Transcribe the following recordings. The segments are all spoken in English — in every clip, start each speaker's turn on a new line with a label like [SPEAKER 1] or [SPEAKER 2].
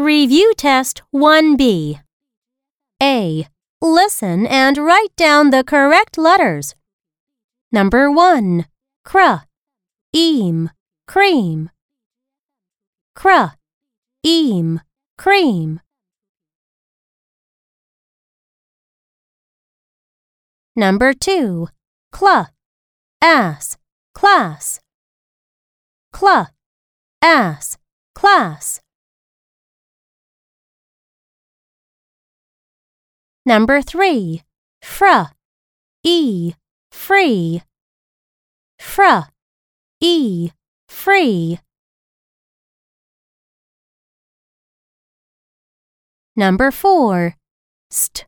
[SPEAKER 1] Review Test 1B. A. Listen and write down the correct letters. Number 1. Cr. Eam. Cream. Cr. Eam. Cream. Number 2. Cl. Ass. Class. Cl. Ass. Class. Number 3. Fr. E. Free. Fr. E. Free. Number 4. St.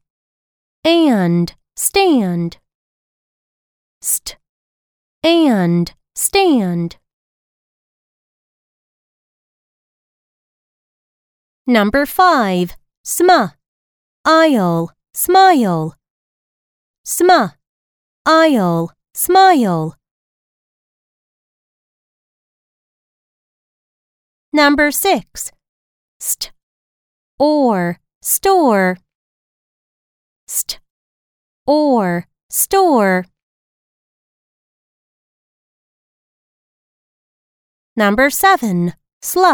[SPEAKER 1] And. Stand. St. And. Stand. Number 5. sma, Aisle. Smile. Sm. Aisle. Smile. Number 6. St. Or. Store. St. Or. Store. Number 7. Sl.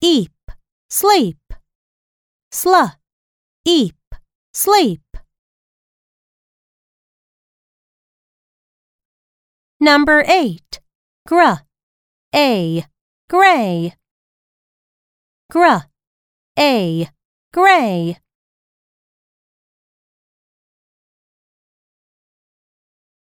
[SPEAKER 1] Eep. Sleep. Sl. Eep. Sleep. Number 8. Gr. A. Gray. Gr. A. Gray.